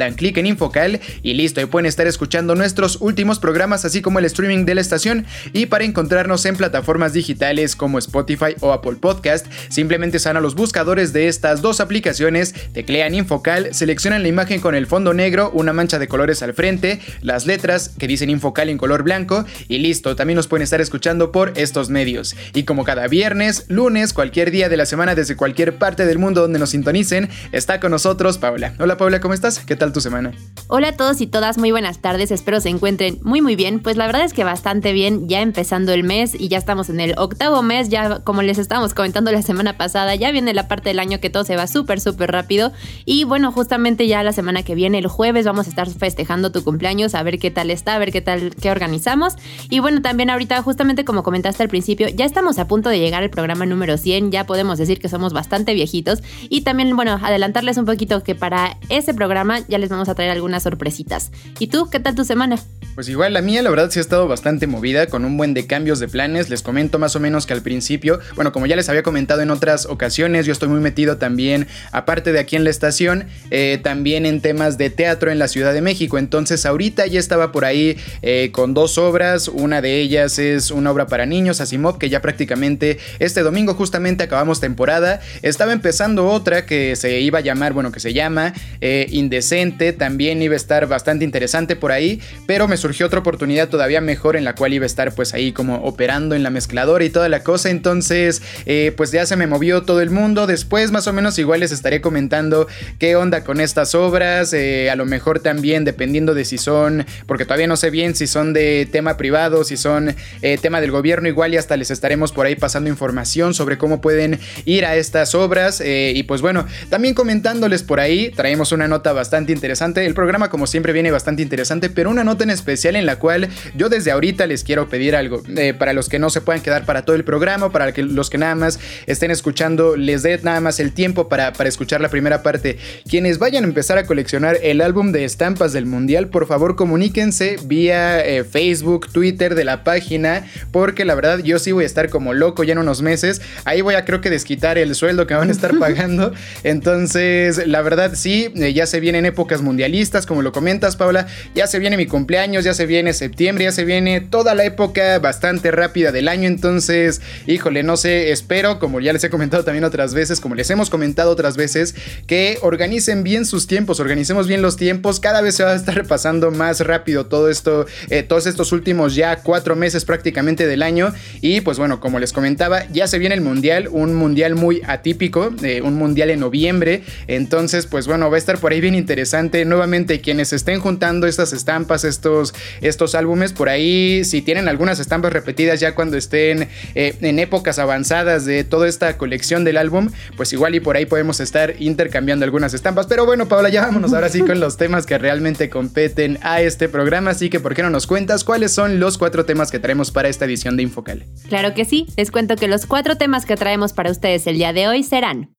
dan clic en Infocal y listo, ahí pueden estar escuchando nuestros últimos programas así como el streaming de la estación y para encontrarnos en plataformas digitales como Spotify o Apple Podcast, simplemente se van a los buscadores de estas dos aplicaciones, teclean Infocal, seleccionan la imagen con el fondo negro, una mancha de colores al frente, las letras que dicen Infocal en color blanco y listo, también nos pueden estar escuchando por estos medios. Y como cada viernes, lunes, cualquier día de la semana desde cualquier parte del mundo donde nos sintonicen, está con nosotros Paula. Hola Paula, ¿cómo estás? ¿Qué tal tu semana? Hola a todos y todas, muy buenas tardes, espero se encuentren muy muy bien. Pues la verdad es que bastante bien, ya empezando el mes y ya estamos en el octavo mes, ya como les estábamos comentando la semana pasada, ya viene la parte del año que todo se va súper súper rápido y bueno, justamente ya la semana que viene, el jueves, vamos a estar festejando tu cumpleaños, a ver qué tal está, a ver qué tal, qué organizamos. Y bueno, también ahorita, justamente como comentaste al principio, ya estamos a punto de llegar al programa número 100, ya podemos decir que somos bastante viejitos y también, bueno, adelantarles un poquito que para ese programa ya les vamos a traer algunas sorpresitas. ¿Y tú, qué tal tu semana? Pues igual, la mía la verdad sí ha estado bastante movida, con un buen de cambios de planes. Les comento más o menos que al principio, bueno, como ya les había comentado en otras ocasiones, yo estoy muy metido también, aparte de aquí en la estación, eh, también en temas de teatro en la Ciudad de México. Entonces ahorita ya estaba por ahí eh, con dos obras, una de ellas es una obra para niños, Asimov, que ya prácticamente este domingo justamente acabamos temporada. Estaba empezando otra que se iba a llamar, bueno, que se llama eh, Indecente, también iba a estar bastante interesante por ahí, pero me surgió otra oportunidad todavía mejor en la cual iba a estar pues ahí como operando en la mezcladora y toda la cosa, entonces eh, pues ya se me movió todo el mundo, después más o menos igual les estaré comentando qué onda con estas obras, eh, a lo mejor también dependiendo de si son, porque todavía no sé bien si son de tema privado, si son eh, tema del gobierno, igual y hasta les estaremos por ahí pasando información sobre cómo pueden ir a estas obras. Y pues bueno, también comentándoles por ahí, traemos una nota bastante interesante, el programa como siempre viene bastante interesante, pero una nota en especial en la cual yo desde ahorita les quiero pedir algo. Eh, para los que no se puedan quedar para todo el programa, para que los que nada más estén escuchando, les dé nada más el tiempo para, para escuchar la primera parte. Quienes vayan a empezar a coleccionar el álbum de estampas del Mundial, por favor comuníquense vía eh, Facebook, Twitter de la página, porque la verdad yo sí voy a estar como loco ya en unos meses. Ahí voy a creo que desquitar el sueldo que van a estar pagando. Entonces, la verdad sí, eh, ya se vienen épocas mundialistas, como lo comentas, Paula. Ya se viene mi cumpleaños, ya se viene septiembre, ya se viene toda la época bastante rápida del año. Entonces, híjole, no sé, espero, como ya les he comentado también otras veces, como les hemos comentado otras veces, que organicen bien sus tiempos, organicemos bien los tiempos. Cada vez se va a estar pasando más rápido todo esto, eh, todos estos últimos ya cuatro meses prácticamente del año. Y pues bueno, como les comentaba, ya se viene el mundial, un mundial muy atípico, eh, un mundial en noviembre. Entonces, pues bueno, va a estar por ahí bien interesante. Nuevamente, quienes estén juntando estas estampas, estos estos álbumes. Por ahí, si tienen algunas estampas repetidas ya cuando estén eh, en épocas avanzadas de toda esta colección del álbum, pues igual y por ahí podemos estar intercambiando algunas estampas. Pero bueno, Paola, ya vámonos ahora sí con los temas que realmente competen a este programa. Así que, ¿por qué no nos cuentas cuáles son los cuatro temas que traemos para esta edición de Infocal? Claro que sí, les cuento que los cuatro temas que traemos para ustedes el día de hoy serán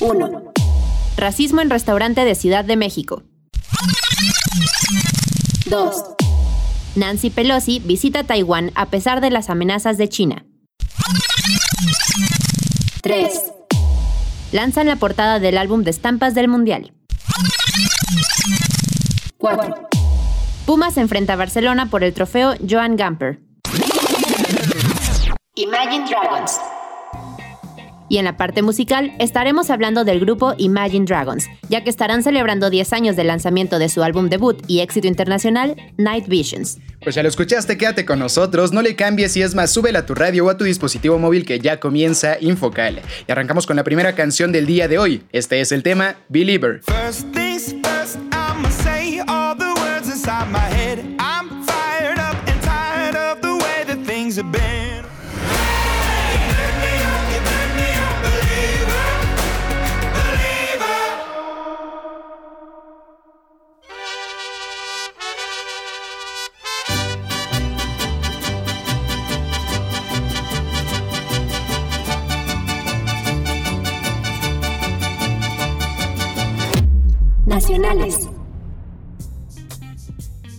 1. Racismo en restaurante de Ciudad de México. 2. Nancy Pelosi visita Taiwán a pesar de las amenazas de China. 3. Lanzan la portada del álbum de estampas del Mundial. 4. Pumas enfrenta a Barcelona por el trofeo Joan Gamper. Imagine Dragons. Y en la parte musical estaremos hablando del grupo Imagine Dragons, ya que estarán celebrando 10 años del lanzamiento de su álbum debut y éxito internacional, Night Visions. Pues ya lo escuchaste, quédate con nosotros, no le cambies y es más, súbela a tu radio o a tu dispositivo móvil que ya comienza Infocal. Y arrancamos con la primera canción del día de hoy. Este es el tema Believer.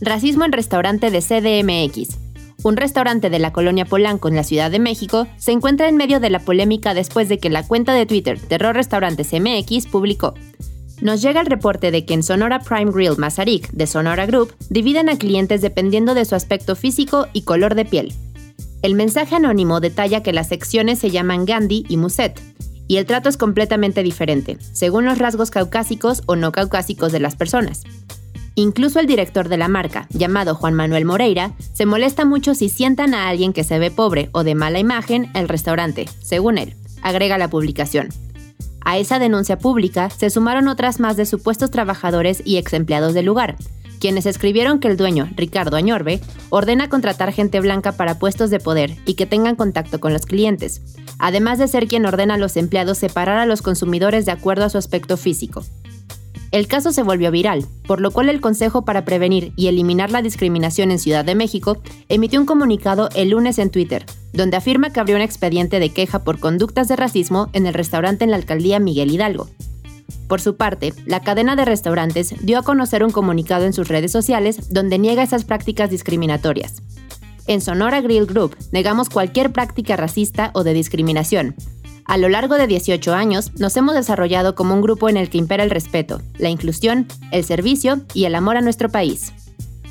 Racismo en restaurante de CDMX. Un restaurante de la colonia Polanco en la Ciudad de México se encuentra en medio de la polémica después de que la cuenta de Twitter Terror Restaurantes MX publicó. Nos llega el reporte de que en Sonora Prime Grill Mazarik de Sonora Group dividen a clientes dependiendo de su aspecto físico y color de piel. El mensaje anónimo detalla que las secciones se llaman Gandhi y Muset, y el trato es completamente diferente, según los rasgos caucásicos o no caucásicos de las personas. Incluso el director de la marca, llamado Juan Manuel Moreira, se molesta mucho si sientan a alguien que se ve pobre o de mala imagen el restaurante, según él, agrega la publicación. A esa denuncia pública se sumaron otras más de supuestos trabajadores y ex empleados del lugar, quienes escribieron que el dueño, Ricardo Añorbe, ordena contratar gente blanca para puestos de poder y que tengan contacto con los clientes, además de ser quien ordena a los empleados separar a los consumidores de acuerdo a su aspecto físico. El caso se volvió viral, por lo cual el Consejo para Prevenir y Eliminar la Discriminación en Ciudad de México emitió un comunicado el lunes en Twitter, donde afirma que abrió un expediente de queja por conductas de racismo en el restaurante en la alcaldía Miguel Hidalgo. Por su parte, la cadena de restaurantes dio a conocer un comunicado en sus redes sociales donde niega esas prácticas discriminatorias. En Sonora Grill Group negamos cualquier práctica racista o de discriminación. A lo largo de 18 años nos hemos desarrollado como un grupo en el que impera el respeto, la inclusión, el servicio y el amor a nuestro país.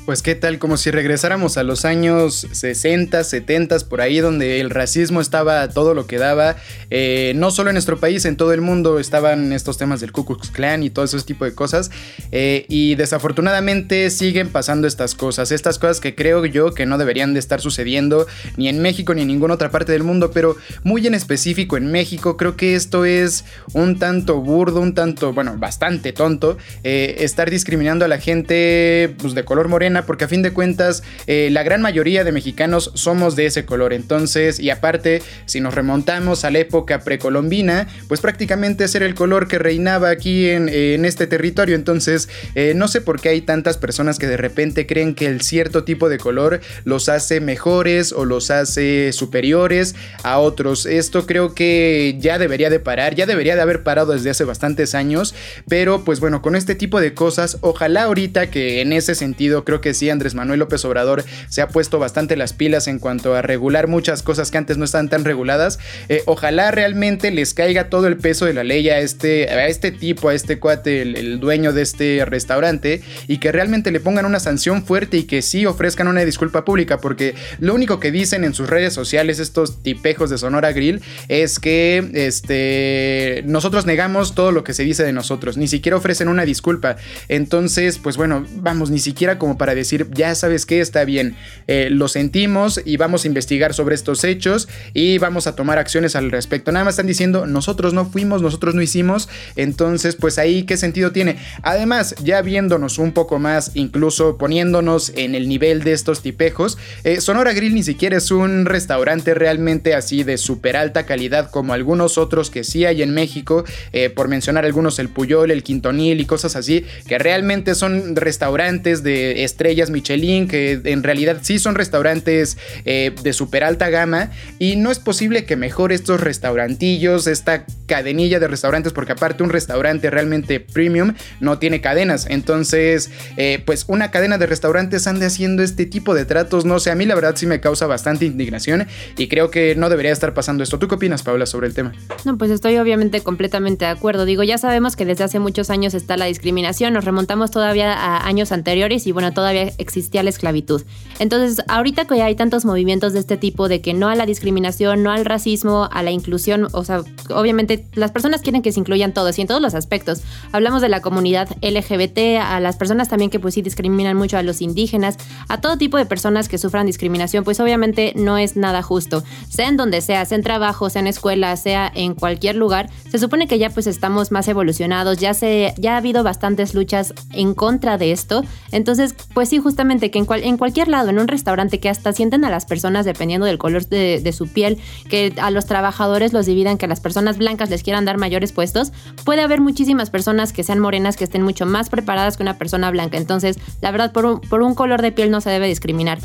Pues qué tal, como si regresáramos a los años 60, 70, por ahí donde el racismo estaba todo lo que daba. Eh, no solo en nuestro país, en todo el mundo estaban estos temas del Ku Klux Klan y todo ese tipo de cosas. Eh, y desafortunadamente siguen pasando estas cosas. Estas cosas que creo yo que no deberían de estar sucediendo ni en México ni en ninguna otra parte del mundo. Pero muy en específico en México, creo que esto es un tanto burdo, un tanto, bueno, bastante tonto. Eh, estar discriminando a la gente pues, de color morena porque a fin de cuentas eh, la gran mayoría de mexicanos somos de ese color. Entonces, y aparte, si nos remontamos a la época precolombina, pues prácticamente ese era el color que reinaba aquí en, este territorio. Entonces, eh, no sé por qué hay tantas personas que de repente creen que el cierto tipo de color los hace mejores o los hace superiores a otros. Esto creo que ya debería de parar, ya debería de haber parado desde hace bastantes años, pero pues bueno, con este tipo de cosas, ojalá ahorita que en ese sentido creo que que sí, Andrés Manuel López Obrador se ha puesto bastante las pilas en cuanto a regular muchas cosas que antes no estaban tan reguladas. Eh, ojalá realmente les caiga todo el peso de la ley a este, a este tipo, a este cuate, el, dueño de este restaurante, y que realmente le pongan una sanción fuerte y que sí ofrezcan una disculpa pública, porque lo único que dicen en sus redes sociales estos tipejos de Sonora Grill es que este, nosotros negamos todo lo que se dice de nosotros, ni siquiera ofrecen una disculpa. Entonces, pues bueno, vamos, ni siquiera como para para decir, ya sabes que está bien, eh, lo sentimos y vamos a investigar sobre estos hechos y vamos a tomar acciones al respecto. Nada más están diciendo, nosotros no fuimos, nosotros no hicimos, entonces pues ahí qué sentido tiene. Además, ya viéndonos un poco más, incluso poniéndonos en el nivel de estos tipejos, eh, Sonora Grill ni siquiera es un restaurante realmente así de súper alta calidad como algunos otros que sí hay en México, eh, por mencionar algunos el Puyol, el Quintonil y cosas así, que realmente son restaurantes de estrellas Michelin, que en realidad sí son restaurantes eh, de súper alta gama y no es posible que mejor estos restaurantillos, esta cadenilla de restaurantes, porque aparte un restaurante realmente premium no tiene cadenas, entonces eh, pues una cadena de restaurantes ande haciendo este tipo de tratos, no sé, a mí la verdad sí me causa bastante indignación y creo que no debería estar pasando esto. ¿Tú qué opinas, Paula, sobre el tema? No, pues estoy obviamente completamente de acuerdo. Digo, ya sabemos que desde hace muchos años está la discriminación, nos remontamos todavía a años anteriores y bueno, todavía existía la esclavitud. Entonces, ahorita que hay tantos movimientos de este tipo de que no a la discriminación, no al racismo, a la inclusión, o sea, obviamente las personas quieren que se incluyan todos y en todos los aspectos. Hablamos de la comunidad LGBT, a las personas también que pues sí discriminan mucho a los indígenas, a todo tipo de personas que sufran discriminación, pues obviamente no es nada justo. Sea en donde sea, sea en trabajo, sea en escuela, sea en cualquier lugar, se supone que ya pues estamos más evolucionados, ya se ya ha habido bastantes luchas en contra de esto. Entonces, pues sí, justamente que en, en cualquier lado, en un restaurante que hasta sienten a las personas dependiendo del color de, de su piel, que a los trabajadores los dividan, que a las personas blancas les quieran dar mayores puestos, puede haber muchísimas personas que sean morenas que estén mucho más preparadas que una persona blanca. Entonces, la verdad, por un, por un color de piel no se debe discriminar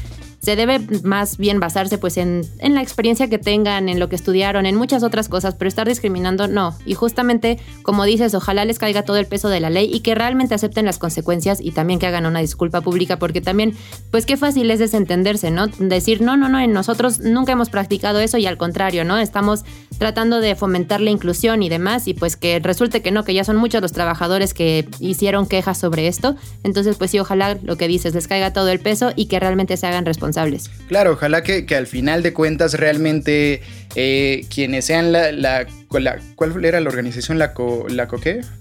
se debe más bien basarse pues en, en, la experiencia que tengan, en lo que estudiaron, en muchas otras cosas, pero estar discriminando no. Y justamente, como dices, ojalá les caiga todo el peso de la ley y que realmente acepten las consecuencias y también que hagan una disculpa pública, porque también, pues qué fácil es desentenderse, ¿no? Decir, no, no, no, nosotros nunca hemos practicado eso y al contrario, ¿no? Estamos tratando de fomentar la inclusión y demás y pues que resulte que no, que ya son muchos los trabajadores que hicieron quejas sobre esto. Entonces, pues sí, ojalá lo que dices les caiga todo el peso y que realmente se hagan responsables Claro, ojalá que, que al final de cuentas realmente eh, quienes sean la, la, ¿Cuál era la organización? ¿La, co, la?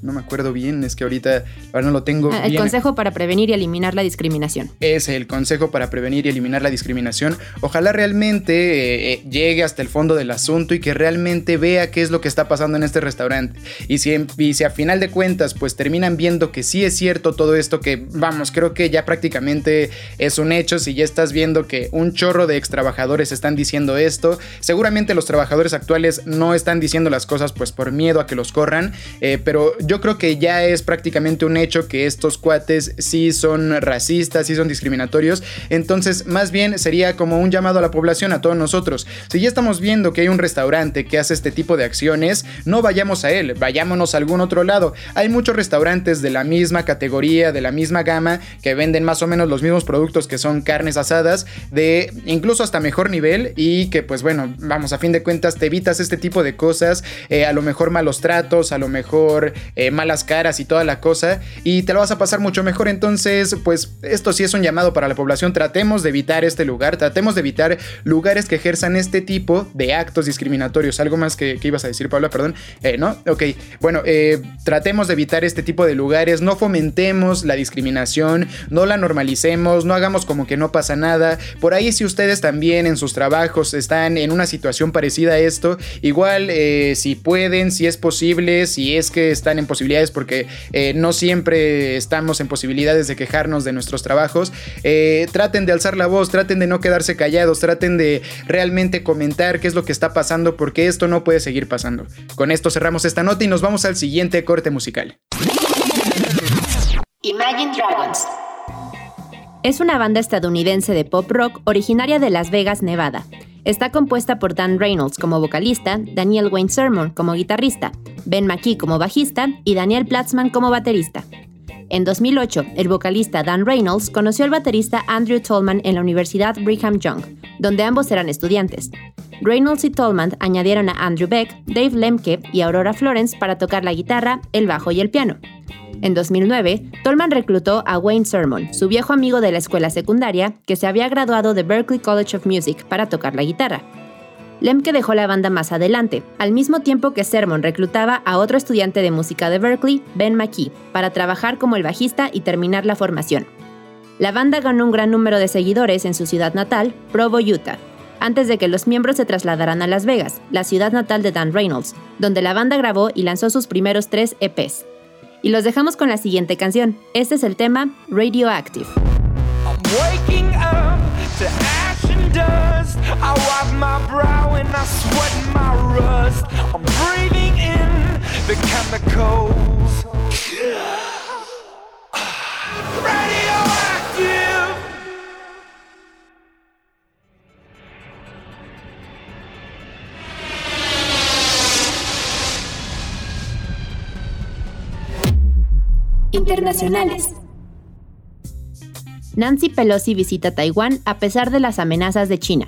No me acuerdo bien, es que ahorita ahora no lo tengo. Ah, el Consejo para Prevenir y Eliminar la Discriminación. Es el Consejo para Prevenir y Eliminar la Discriminación. Ojalá realmente eh, eh, llegue hasta el fondo del asunto y que realmente vea qué es lo que está pasando en este restaurante. Y si, y si a final de cuentas, pues terminan viendo que sí es cierto todo esto, que vamos, creo que ya prácticamente es un hecho. Si ya estás viendo que un chorro de ex trabajadores están diciendo esto, seguramente los trabajadores actuales no están diciendo las cosas pues por miedo a que los corran, eh, pero yo creo que ya es prácticamente un hecho que estos cuates sí son racistas, sí son discriminatorios, entonces más bien sería como un llamado a la población, a todos nosotros. Si ya estamos viendo que hay un restaurante que hace este tipo de acciones, no vayamos a él, vayámonos a algún otro lado. Hay muchos restaurantes de la misma categoría, de la misma gama, que venden más o menos los mismos productos que son carnes asadas, de incluso hasta mejor nivel y que pues bueno, vamos a de cuentas te evitas este tipo de cosas, eh, a lo mejor malos tratos, a lo mejor eh, malas caras y toda la cosa, y te lo vas a pasar mucho mejor. Entonces, pues esto sí es un llamado para la población. Tratemos de evitar este lugar, tratemos de evitar lugares que ejerzan este tipo de actos discriminatorios. Algo más que, ibas a decir, Paula, perdón. Eh, ¿No? Ok, bueno, tratemos de evitar este tipo de lugares, no fomentemos la discriminación, no la normalicemos, no hagamos como que no pasa nada. Por ahí si ustedes también en sus trabajos están en una situación parecida a esto. Igual, eh, si pueden, si es posible, si es que están en posibilidades, porque eh, no siempre estamos en posibilidades de quejarnos de nuestros trabajos, eh, traten de alzar la voz, traten de no quedarse callados, traten de realmente comentar qué es lo que está pasando, porque esto no puede seguir pasando. Con esto cerramos esta nota y nos vamos al siguiente corte musical. Imagine Dragons. Es una banda estadounidense de pop rock originaria de Las Vegas, Nevada. Está compuesta por Dan Reynolds como vocalista, Daniel Wayne Sermon como guitarrista, Ben McKee como bajista y Daniel Platzman como baterista. En 2008, el vocalista Dan Reynolds conoció al baterista Andrew Tolman en la Universidad Brigham Young, donde ambos eran estudiantes. Reynolds y Tolman añadieron a Andrew Beck, Dave Lemke y Aurora Florence para tocar la guitarra, el bajo y el piano. En 2009, Tolman reclutó a Wayne Sermon, su viejo amigo de la escuela secundaria, que se había graduado de Berklee College of Music para tocar la guitarra. Lemke dejó la banda más adelante, al mismo tiempo que Sermon reclutaba a otro estudiante de música de Berkeley, Ben McKee, para trabajar como el bajista y terminar la formación. La banda ganó un gran número de seguidores en su ciudad natal, Provo, Utah, antes de que los miembros se trasladaran a Las Vegas, la ciudad natal de Dan Reynolds, donde la banda grabó y lanzó sus primeros tres EPs. Y los dejamos con la siguiente canción. Este es el tema Radioactive. Internacionales. Nancy Pelosi visita Taiwán a pesar de las amenazas de China.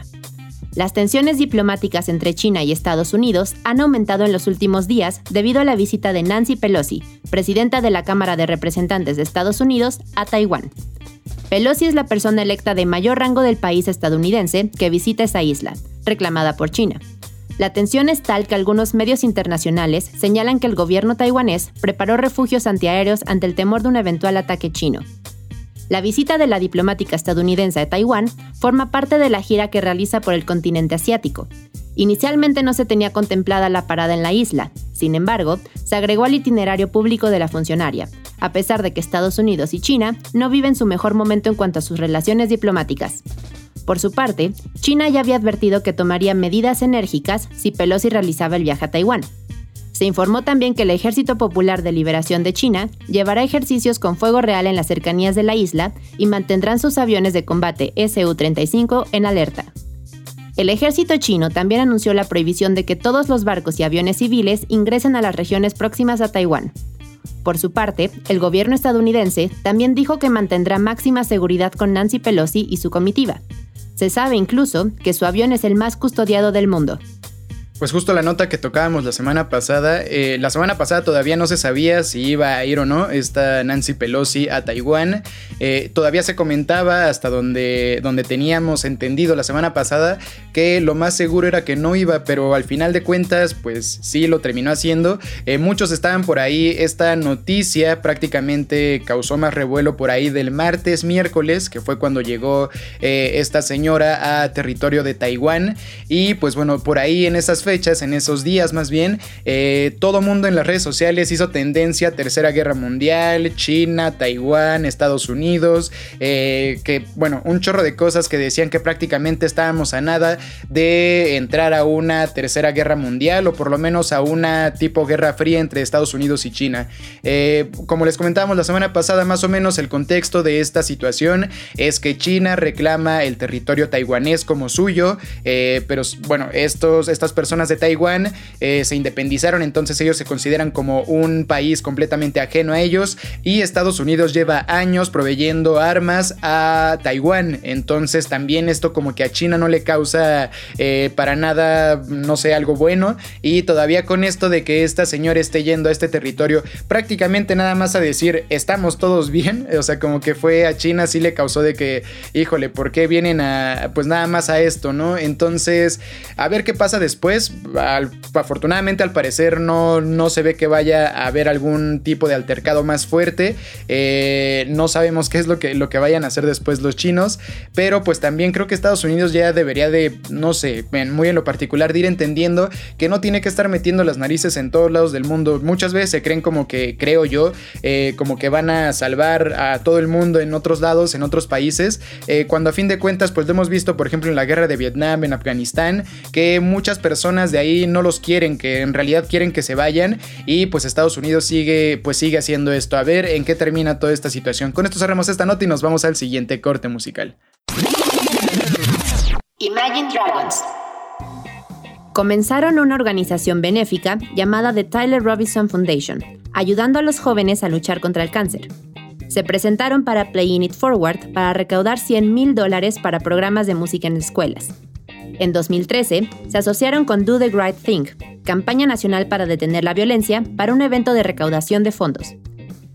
Las tensiones diplomáticas entre China y Estados Unidos han aumentado en los últimos días debido a la visita de Nancy Pelosi, presidenta de la Cámara de Representantes de Estados Unidos, a Taiwán. Pelosi es la persona electa de mayor rango del país estadounidense que visita esa isla, reclamada por China. La tensión es tal que algunos medios internacionales señalan que el gobierno taiwanés preparó refugios antiaéreos ante el temor de un eventual ataque chino. La visita de la diplomática estadounidense a Taiwán forma parte de la gira que realiza por el continente asiático. Inicialmente no se tenía contemplada la parada en la isla, sin embargo, se agregó al itinerario público de la funcionaria, a pesar de que Estados Unidos y China no viven su mejor momento en cuanto a sus relaciones diplomáticas. Por su parte, China ya había advertido que tomaría medidas enérgicas si Pelosi realizaba el viaje a Taiwán. Se informó también que el Ejército Popular de Liberación de China llevará ejercicios con fuego real en las cercanías de la isla y mantendrán sus aviones de combate Su-35 en alerta. El ejército chino también anunció la prohibición de que todos los barcos y aviones civiles ingresen a las regiones próximas a Taiwán. Por su parte, el gobierno estadounidense también dijo que mantendrá máxima seguridad con Nancy Pelosi y su comitiva, se sabe incluso que su avión es el más custodiado del mundo. Pues justo la nota que tocábamos la semana pasada, eh, la semana pasada todavía no se sabía si iba a ir o no esta Nancy Pelosi a Taiwán. Eh, todavía se comentaba hasta donde, donde teníamos entendido la semana pasada que lo más seguro era que no iba, pero al final de cuentas pues sí lo terminó haciendo. Eh, muchos estaban por ahí, esta noticia prácticamente causó más revuelo por ahí del martes, miércoles, que fue cuando llegó esta señora a territorio de Taiwán. Y pues bueno, por ahí en esas fechas en esos días más bien, eh, todo mundo en las redes sociales hizo tendencia a Tercera Guerra Mundial, China, Taiwán, Estados Unidos, eh, que bueno, un chorro de cosas que decían que prácticamente estábamos a nada de entrar a una Tercera Guerra Mundial o por lo menos a una tipo Guerra Fría entre Estados Unidos y China. Eh, como les comentábamos la semana pasada, más o menos el contexto de esta situación es que China reclama el territorio taiwanés como suyo, pero bueno, estos, estas personas de Taiwán eh, se independizaron, entonces ellos se consideran como un país completamente ajeno a ellos y Estados Unidos lleva años proveyendo armas a Taiwán, entonces también esto como que a China no le causa eh, para nada, no sé, algo bueno y todavía con esto de que esta señora esté yendo a este territorio prácticamente nada más a decir estamos todos bien, o sea, como que fue a China sí le causó de que, híjole, ¿por qué vienen a, pues nada más a esto, ¿no? Entonces, a ver qué pasa después, afortunadamente al parecer no, no se ve que vaya a haber algún tipo de altercado más fuerte. Eh, no sabemos qué es lo que, lo que vayan a hacer después los chinos. Pero pues también creo que Estados Unidos ya debería de, no sé, muy en lo particular de ir entendiendo que no tiene que estar metiendo las narices en todos lados del mundo. Muchas veces se creen como que, creo yo, eh, como que van a salvar a todo el mundo en otros lados, en otros países. Eh, cuando a fin de cuentas pues lo hemos visto por ejemplo en la guerra de Vietnam, en Afganistán, que muchas personas de ahí no los quieren, que en realidad quieren que se vayan y pues Estados Unidos sigue pues sigue haciendo esto. A ver en qué termina toda esta situación. Con esto cerramos esta nota y nos vamos al siguiente corte musical. Imagine Dragons. Comenzaron una organización benéfica llamada The Tyler Robinson Foundation, ayudando a los jóvenes a luchar contra el cáncer. Se presentaron para Playing It Forward para recaudar 100 mil dólares para programas de música en escuelas. En 2013, se asociaron con Do the Right Thing, campaña nacional para detener la violencia, para un evento de recaudación de fondos.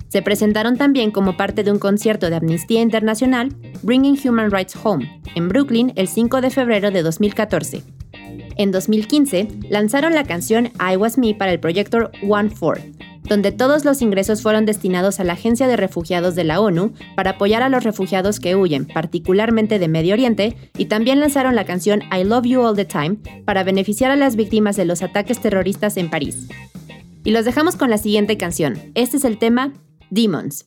Se presentaron también como parte de un concierto de Amnistía Internacional, Bringing Human Rights Home, en Brooklyn el 5 de febrero de 2014. En 2015, lanzaron la canción I Was Me para el proyecto One Four, donde todos los ingresos fueron destinados a la Agencia de Refugiados de la ONU para apoyar a los refugiados que huyen, particularmente de Medio Oriente, y también lanzaron la canción I Love You All the Time para beneficiar a las víctimas de los ataques terroristas en París. Y los dejamos con la siguiente canción. Este es el tema Demons.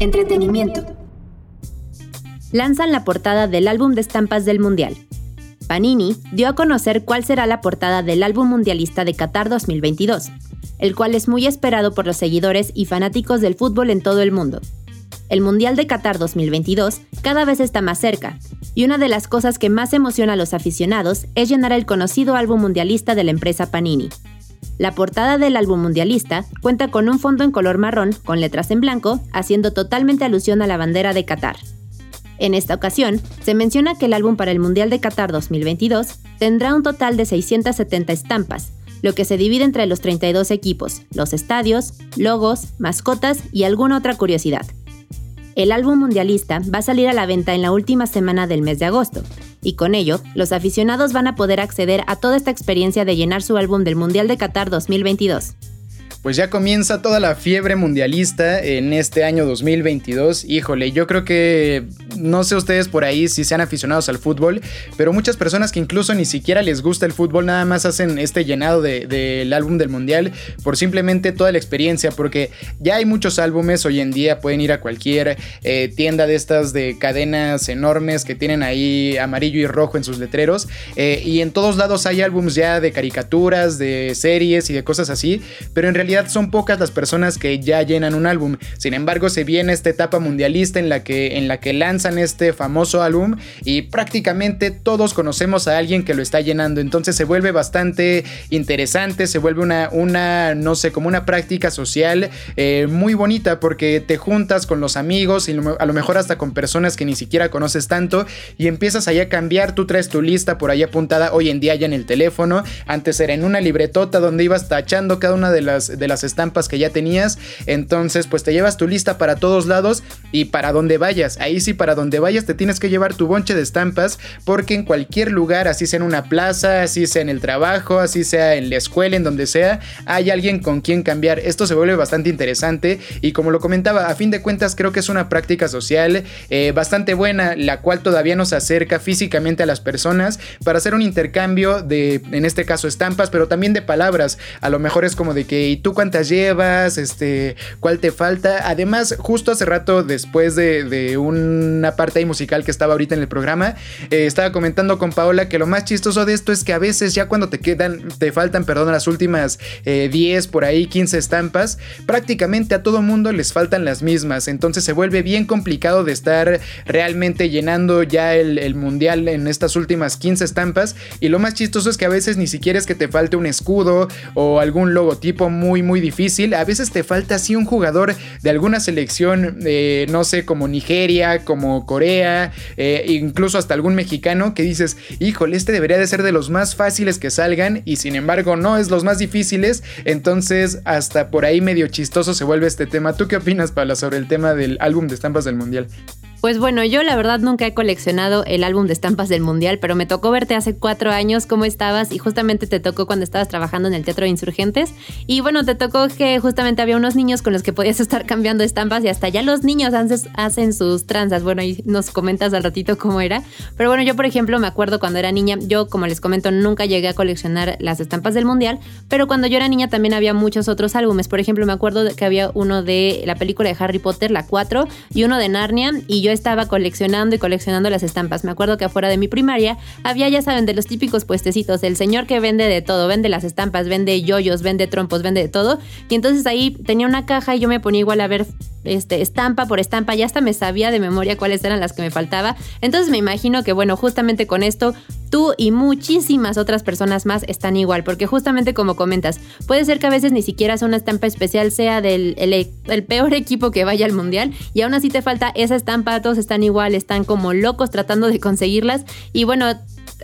Entretenimiento lanzan la portada del álbum de estampas del Mundial. Panini dio a conocer cuál será la portada del álbum mundialista de Qatar 2022, el cual es muy esperado por los seguidores y fanáticos del fútbol en todo el mundo. El Mundial de Qatar 2022 cada vez está más cerca, y una de las cosas que más emociona a los aficionados es llenar el conocido álbum mundialista de la empresa Panini. La portada del álbum mundialista cuenta con un fondo en color marrón con letras en blanco, haciendo totalmente alusión a la bandera de Qatar. En esta ocasión, se menciona que el álbum para el Mundial de Qatar 2022 tendrá un total de 670 estampas, lo que se divide entre los 32 equipos, los estadios, logos, mascotas y alguna otra curiosidad. El álbum mundialista va a salir a la venta en la última semana del mes de agosto, y con ello, los aficionados van a poder acceder a toda esta experiencia de llenar su álbum del Mundial de Qatar 2022 pues ya comienza toda la fiebre mundialista en este año 2022. Híjole, yo creo que no sé ustedes por ahí si sean aficionados al fútbol, pero muchas personas que incluso ni siquiera les gusta el fútbol nada más hacen este llenado del álbum del mundial por simplemente toda la experiencia, porque ya hay muchos álbumes hoy en día, pueden ir a cualquier eh, tienda de estas de cadenas enormes que tienen ahí amarillo y rojo en sus letreros, eh, y en todos lados hay álbums ya de caricaturas, de series y de cosas así, pero en realidad son pocas las personas que ya llenan un álbum. Sin embargo, se viene esta etapa mundialista en la que, en la que lanzan este famoso álbum y prácticamente todos conocemos a alguien que lo está llenando. Entonces se vuelve bastante interesante, se vuelve una, una no sé, como una práctica social eh, muy bonita porque te juntas con los amigos y a lo mejor hasta con personas que ni siquiera conoces tanto y empiezas ahí a cambiar. Tú traes tu lista por ahí apuntada hoy en día ya en el teléfono. Antes era en una libretota donde ibas tachando cada una de las, de las estampas que ya tenías. Entonces, pues te llevas tu lista para todos lados y para donde vayas. Ahí sí, para donde vayas te tienes que llevar tu bonche de estampas porque en cualquier lugar, así sea en una plaza, así sea en el trabajo, así sea en la escuela, en donde sea, hay alguien con quien cambiar. Esto se vuelve bastante interesante y como lo comentaba, a fin de cuentas creo que es una práctica social eh, bastante buena, la cual todavía nos acerca físicamente a las personas para hacer un intercambio de, en este caso, estampas, pero también de palabras. A lo mejor es como de que, ¿y tú cuántas llevas, este, cuál te falta. Además, justo hace rato, después de, una parte musical que estaba ahorita en el programa, eh, estaba comentando con Paola que lo más chistoso de esto es que a veces ya cuando te quedan, te faltan, perdón, las últimas 10, eh, por ahí 15 estampas, prácticamente a todo mundo les faltan las mismas. Entonces se vuelve bien complicado de estar realmente llenando ya el mundial en estas últimas 15 estampas. Y lo más chistoso es que a veces ni siquiera es que te falte un escudo o algún logotipo muy muy, difícil. A veces te falta así un jugador de alguna selección, eh, no sé, como Nigeria, como Corea, eh, incluso hasta algún mexicano que dices, híjole, este debería de ser de los más fáciles que salgan y sin embargo no es los más difíciles. Entonces, hasta por ahí medio chistoso se vuelve este tema. ¿Tú qué opinas, Paula, sobre el tema del álbum de estampas del Mundial? Pues bueno, yo la verdad nunca he coleccionado el álbum de estampas del Mundial, pero me tocó verte hace cuatro años cómo estabas y justamente te tocó cuando estabas trabajando en el Teatro de Insurgentes. Y bueno, te tocó que justamente había unos niños con los que podías estar cambiando estampas y hasta ya los niños hacen sus tranzas. Bueno, y nos comentas al ratito cómo era. Pero bueno, yo por ejemplo me acuerdo cuando era niña, yo como les comento nunca llegué a coleccionar las estampas del Mundial, pero cuando yo era niña también había muchos otros álbumes. Por ejemplo, me acuerdo que había uno de la película de Harry Potter, la 4, y uno de Narnia, y yo estaba coleccionando y coleccionando las estampas. Me acuerdo que afuera de mi primaria había, ya saben, de los típicos puestecitos, el señor que vende de todo, vende las estampas, vende yoyos, vende trompos, vende de todo. Y entonces ahí tenía una caja y yo me ponía igual a ver este, estampa por estampa, ya hasta me sabía de memoria cuáles eran las que me faltaba. Entonces me imagino que, bueno, justamente con esto, tú y muchísimas otras personas más están igual, porque justamente como comentas, puede ser que a veces ni siquiera sea una estampa especial, sea del el, peor equipo que vaya al mundial, y aún así te falta esa estampa, todos están igual, están como locos tratando de conseguirlas, y bueno,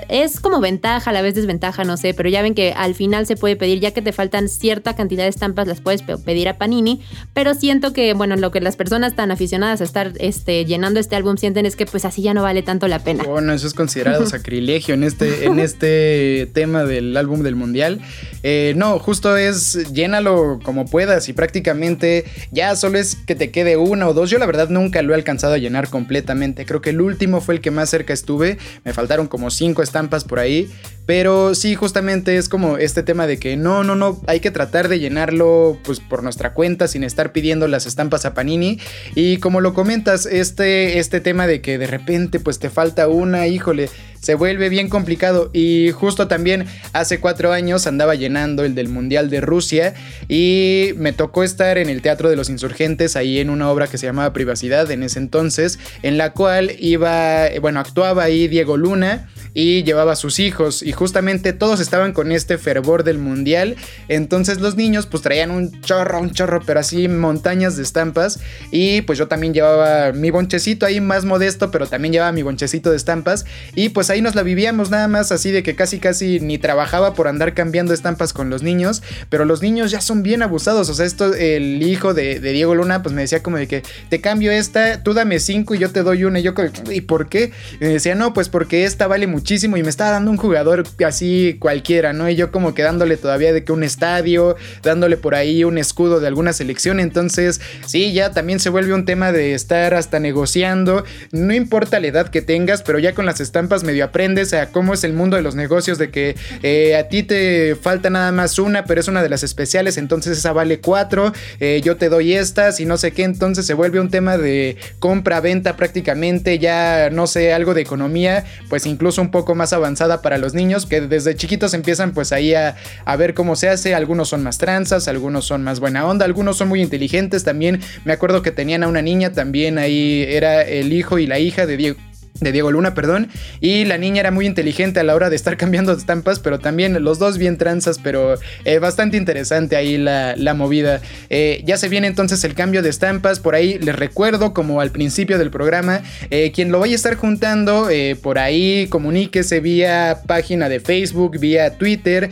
es como ventaja, a la vez desventaja, no sé, pero ya ven que al final se puede pedir, ya que te faltan cierta cantidad de estampas, las puedes pedir a Panini, pero siento que, bueno, lo que las personas tan aficionadas a estar este, llenando este álbum sienten es que pues así ya no vale tanto la pena. Bueno, eso es considerado sacrilegio en este, en este tema del álbum del mundial. Eh, no, justo es llénalo como puedas y prácticamente ya solo es que te quede una o dos. Yo la verdad nunca lo he alcanzado a llenar completamente. Creo que el último fue el que más cerca estuve. Me faltaron como cinco estampas por ahí. Pero sí, justamente es como este tema de que no, no, no, hay que tratar de llenarlo pues por nuestra cuenta sin estar pidiendo las estampas a Panini. Y como lo comentas, este, este tema de que de repente pues te falta una, híjole, se vuelve bien complicado. Y justo también hace cuatro años andaba llenando el del Mundial de Rusia y me tocó estar en el Teatro de los Insurgentes, ahí en una obra que se llamaba Privacidad en ese entonces, en la cual iba, bueno, actuaba ahí Diego Luna y llevaba a sus hijos y justamente todos estaban con este fervor del mundial, entonces los niños pues traían un chorro, un chorro, pero así montañas de estampas. Y pues yo también llevaba mi bonchecito ahí más modesto, pero también llevaba mi bonchecito de estampas. Y pues ahí nos la vivíamos nada más así de que casi casi ni trabajaba por andar cambiando estampas con los niños, pero los niños ya son bien abusados, o sea, esto el hijo de, Diego Luna pues me decía como de que te cambio esta, tú dame cinco y yo te doy una y yo ¿y por qué? Y me decía, "No, pues porque esta vale mucho muchísimo y me estaba dando un jugador así cualquiera, ¿no? Y yo como que dándole todavía de que un estadio, dándole por ahí un escudo de alguna selección, entonces sí, ya también se vuelve un tema de estar hasta negociando, no importa la edad que tengas, pero ya con las estampas medio aprendes a cómo es el mundo de los negocios, de que eh, a ti te falta nada más una, pero es una de las especiales, entonces esa vale cuatro, eh, yo te doy estas y no sé qué, entonces se vuelve un tema de compra-venta prácticamente, ya no sé, algo de economía, pues incluso un poco más avanzada para los niños que desde chiquitos empiezan pues ahí a, ver cómo se hace. Algunos son más tranzas, algunos son más buena onda, algunos son muy inteligentes. También me acuerdo que tenían a una niña, también ahí era el hijo y la hija de Diego de Diego Luna, perdón, y la niña era muy inteligente a la hora de estar cambiando estampas, pero también los dos bien tranzas, pero eh, bastante interesante ahí la, movida. Eh, ya se viene entonces el cambio de estampas, por ahí les recuerdo, como al principio del programa, eh, quien lo vaya a estar juntando, por ahí comuníquese vía página de Facebook, vía Twitter,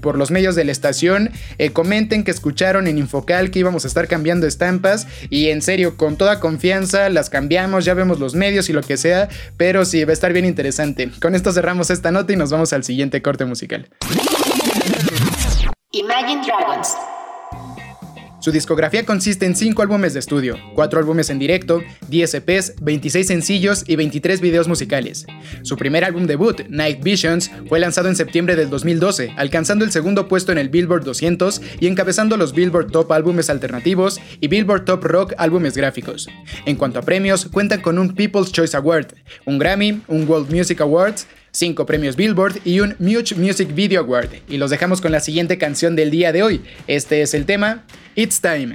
por los medios de la estación, comenten que escucharon en Infocal que íbamos a estar cambiando estampas, y en serio, con toda confianza, las cambiamos, ya vemos los medios y lo que sea, pero sí, va a estar bien interesante. Con esto cerramos esta nota y nos vamos al siguiente corte musical. Imagine Dragons. Su discografía consiste en 5 álbumes de estudio, 4 álbumes en directo, 10 EPs, 26 sencillos y 23 videos musicales. Su primer álbum debut, Night Visions, fue lanzado en septiembre del 2012, alcanzando el segundo puesto en el Billboard 200 y encabezando los Billboard Top Álbumes Alternativos y Billboard Top Rock Álbumes Gráficos. En cuanto a premios, cuentan con un People's Choice Award, un Grammy, un World Music Awards, 5 premios Billboard y un Much Music Video Award. Y los dejamos con la siguiente canción del día de hoy. Este es el tema It's Time.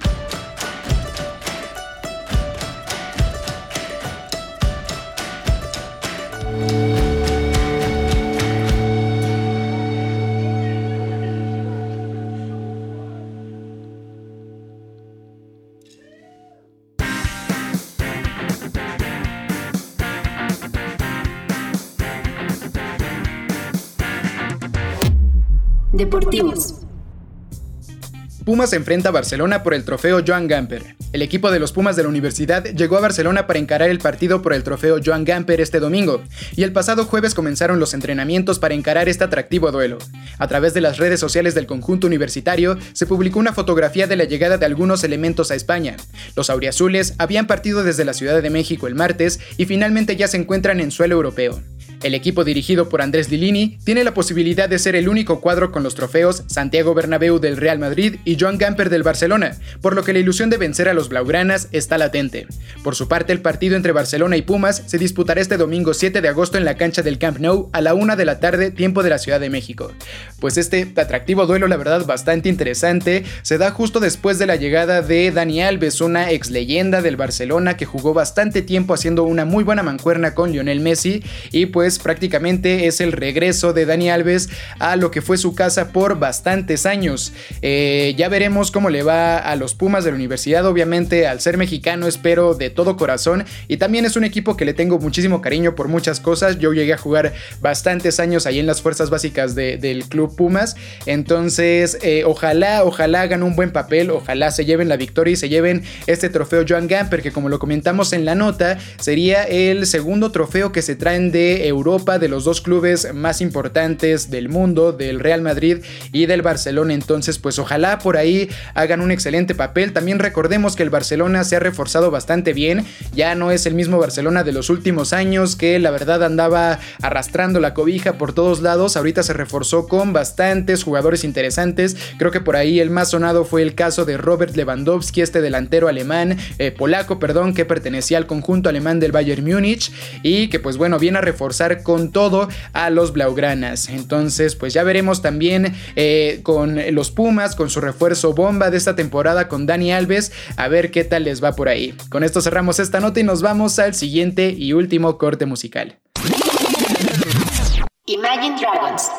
Pumas enfrenta a Barcelona por el trofeo Joan Gamper. El equipo de los Pumas de la universidad llegó a Barcelona para encarar el partido por el trofeo Joan Gamper este domingo, y el pasado jueves comenzaron los entrenamientos para encarar este atractivo duelo. A través de las redes sociales del conjunto universitario se publicó una fotografía de la llegada de algunos elementos a España. Los auriazules habían partido desde la Ciudad de México el martes y finalmente ya se encuentran en suelo europeo. El equipo dirigido por Andrés Lilini tiene la posibilidad de ser el único cuadro con los trofeos Santiago Bernabéu del Real Madrid y Joan Gamper del Barcelona, por lo que la ilusión de vencer a los blaugranas está latente. Por su parte, el partido entre Barcelona y Pumas se disputará este domingo 7 de agosto en la cancha del Camp Nou a la 1 de la tarde, tiempo de la Ciudad de México. Pues este atractivo duelo, la verdad, bastante interesante, se da justo después de la llegada de Dani Alves, una ex leyenda del Barcelona que jugó bastante tiempo haciendo una muy buena mancuerna con Lionel Messi y pues prácticamente es el regreso de Dani Alves a lo que fue su casa por bastantes años. Eh, ya veremos cómo le va a los Pumas de la universidad, obviamente al ser mexicano espero de todo corazón y también es un equipo que le tengo muchísimo cariño por muchas cosas. Yo llegué a jugar bastantes años ahí en las fuerzas básicas del club Pumas, entonces eh, ojalá, ojalá hagan un buen papel, ojalá se lleven la victoria y se lleven este trofeo Joan Gamper que como lo comentamos en la nota sería el segundo trofeo que se traen de Europa de los dos clubes más importantes del mundo, del Real Madrid y del Barcelona. Entonces, pues ojalá por ahí hagan un excelente papel. También recordemos que el Barcelona se ha reforzado bastante bien. Ya no es el mismo Barcelona de los últimos años que la verdad andaba arrastrando la cobija por todos lados. Ahorita se reforzó con bastantes jugadores interesantes. Creo que por ahí el más sonado fue el caso de Robert Lewandowski, este delantero alemán, eh, polaco, perdón, que pertenecía al conjunto alemán del Bayern Múnich y que pues bueno, viene a reforzar con todo a los Blaugranas. Entonces, pues ya veremos también eh, con los Pumas, con su refuerzo bomba de esta temporada con Dani Alves, a ver qué tal les va por ahí. Con esto cerramos esta nota y nos vamos al siguiente y último corte musical. Imagine Dragons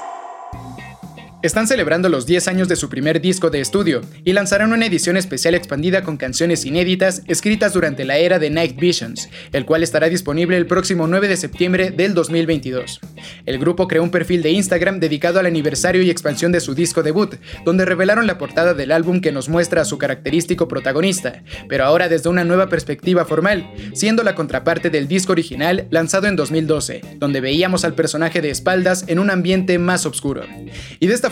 están celebrando los 10 años de su primer disco de estudio y lanzarán una edición especial expandida con canciones inéditas escritas durante la era de Night Visions, el cual estará disponible el próximo 9 de septiembre del 2022. El grupo creó un perfil de Instagram dedicado al aniversario y expansión de su disco debut, donde revelaron la portada del álbum que nos muestra a su característico protagonista, pero ahora desde una nueva perspectiva formal, siendo la contraparte del disco original lanzado en 2012, donde veíamos al personaje de espaldas en un ambiente más oscuro. Y de esta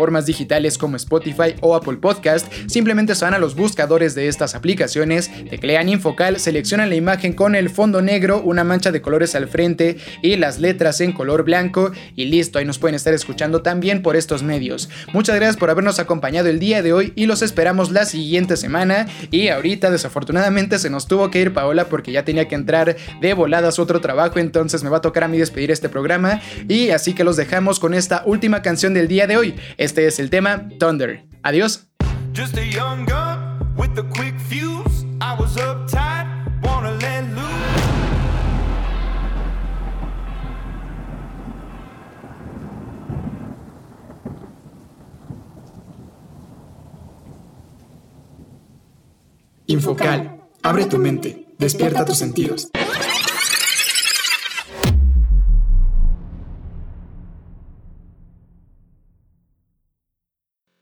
plataformas digitales como Spotify o Apple Podcast, simplemente se van a los buscadores de estas aplicaciones, teclean Infocal, seleccionan la imagen con el fondo negro, una mancha de colores al frente y las letras en color blanco y listo, ahí nos pueden estar escuchando también por estos medios. Muchas gracias por habernos acompañado el día de hoy y los esperamos la siguiente semana y ahorita desafortunadamente se nos tuvo que ir Paola porque ya tenía que entrar de voladas otro trabajo, entonces me va a tocar a mí despedir este programa y así que los dejamos con esta última canción del día de hoy. Este es el tema Thunder. Adiós. Just a young gun with a quick fuse. I was uptight, wanna let loose. Infocal. Abre tu mente. Despierta tus sentidos.